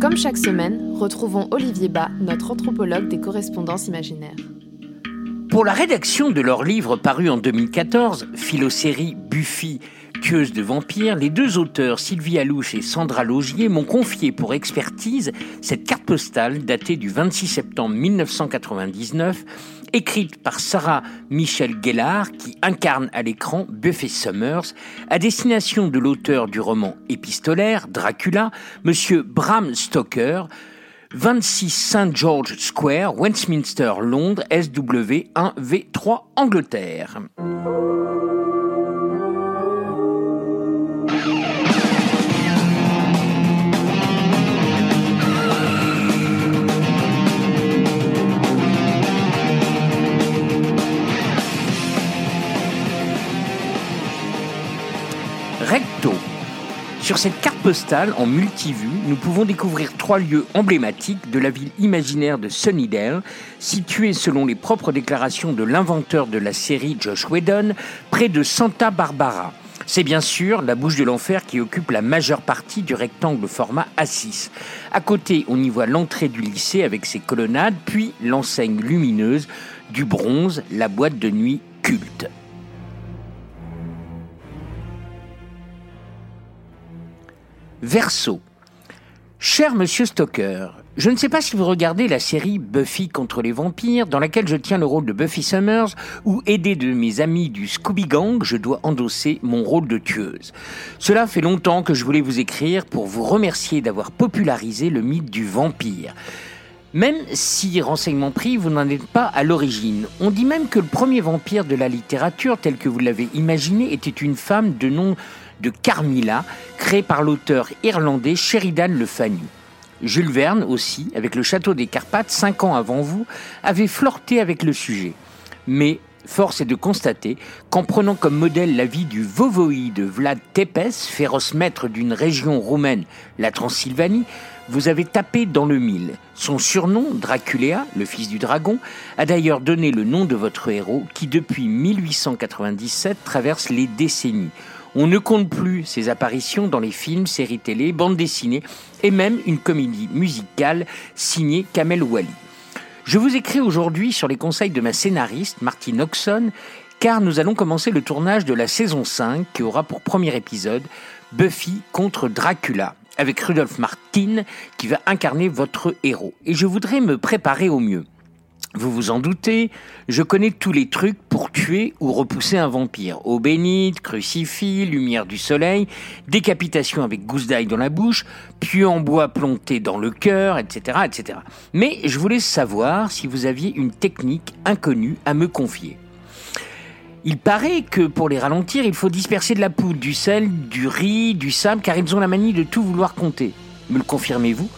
Comme chaque semaine, retrouvons Olivier Bas, notre anthropologue des correspondances imaginaires. Pour la rédaction de leur livre paru en 2014, Philosérie Buffy, tueuse de vampires, les deux auteurs, Sylvie Alouche et Sandra Logier, m'ont confié pour expertise cette carte postale datée du 26 septembre 1999 écrite par Sarah Michelle Gellar, qui incarne à l'écran Buffy Summers, à destination de l'auteur du roman épistolaire Dracula, Monsieur Bram Stoker, 26 St. George Square, Westminster, Londres, SW 1V3, Angleterre. Recto. Sur cette carte postale en multivue, nous pouvons découvrir trois lieux emblématiques de la ville imaginaire de Sunnydale, située selon les propres déclarations de l'inventeur de la série Josh Whedon, près de Santa Barbara. C'est bien sûr la bouche de l'enfer qui occupe la majeure partie du rectangle format A6. À côté, on y voit l'entrée du lycée avec ses colonnades, puis l'enseigne lumineuse du bronze, la boîte de nuit culte. Verso. Cher monsieur Stoker, je ne sais pas si vous regardez la série Buffy contre les vampires, dans laquelle je tiens le rôle de Buffy Summers, ou aidé de mes amis du Scooby Gang, je dois endosser mon rôle de tueuse. Cela fait longtemps que je voulais vous écrire pour vous remercier d'avoir popularisé le mythe du vampire. Même si, renseignement pris, vous n'en êtes pas à l'origine. On dit même que le premier vampire de la littérature, tel que vous l'avez imaginé, était une femme de nom de Carmilla, créée par l'auteur irlandais Sheridan Le Fanu. Jules Verne aussi, avec le château des Carpates, cinq ans avant vous, avait flirté avec le sujet. Mais force est de constater qu'en prenant comme modèle la vie du Vovoïde Vlad Tepes, féroce maître d'une région roumaine, la Transylvanie, vous avez tapé dans le mille. Son surnom, Draculéa, le fils du dragon, a d'ailleurs donné le nom de votre héros qui, depuis 1897, traverse les décennies. On ne compte plus ses apparitions dans les films, séries télé, bandes dessinées et même une comédie musicale signée Kamel Wally. Je vous écris aujourd'hui sur les conseils de ma scénariste, Martine Oxon, car nous allons commencer le tournage de la saison 5 qui aura pour premier épisode Buffy contre Dracula avec Rudolph Martin qui va incarner votre héros. Et je voudrais me préparer au mieux. Vous vous en doutez, je connais tous les trucs pour tuer ou repousser un vampire. Eau bénite, crucifix, lumière du soleil, décapitation avec gousse d'ail dans la bouche, pieu en bois planté dans le cœur, etc., etc. Mais je voulais savoir si vous aviez une technique inconnue à me confier. Il paraît que pour les ralentir, il faut disperser de la poudre, du sel, du riz, du sable, car ils ont la manie de tout vouloir compter. Me le confirmez-vous?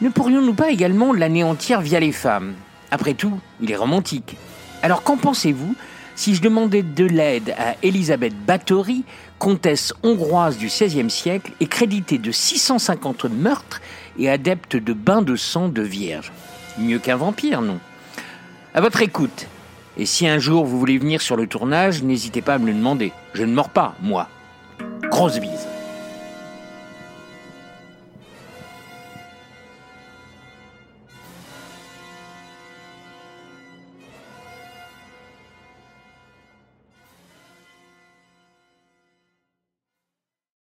Ne pourrions-nous pas également l'anéantir via les femmes? Après tout, il est romantique. Alors qu'en pensez-vous si je demandais de l'aide à Elisabeth Bathory, comtesse hongroise du XVIe siècle et créditée de 650 meurtres et adepte de bains de sang de vierge? Mieux qu'un vampire, non À votre écoute. Et si un jour vous voulez venir sur le tournage, n'hésitez pas à me le demander. Je ne mords pas, moi. Grosse bise.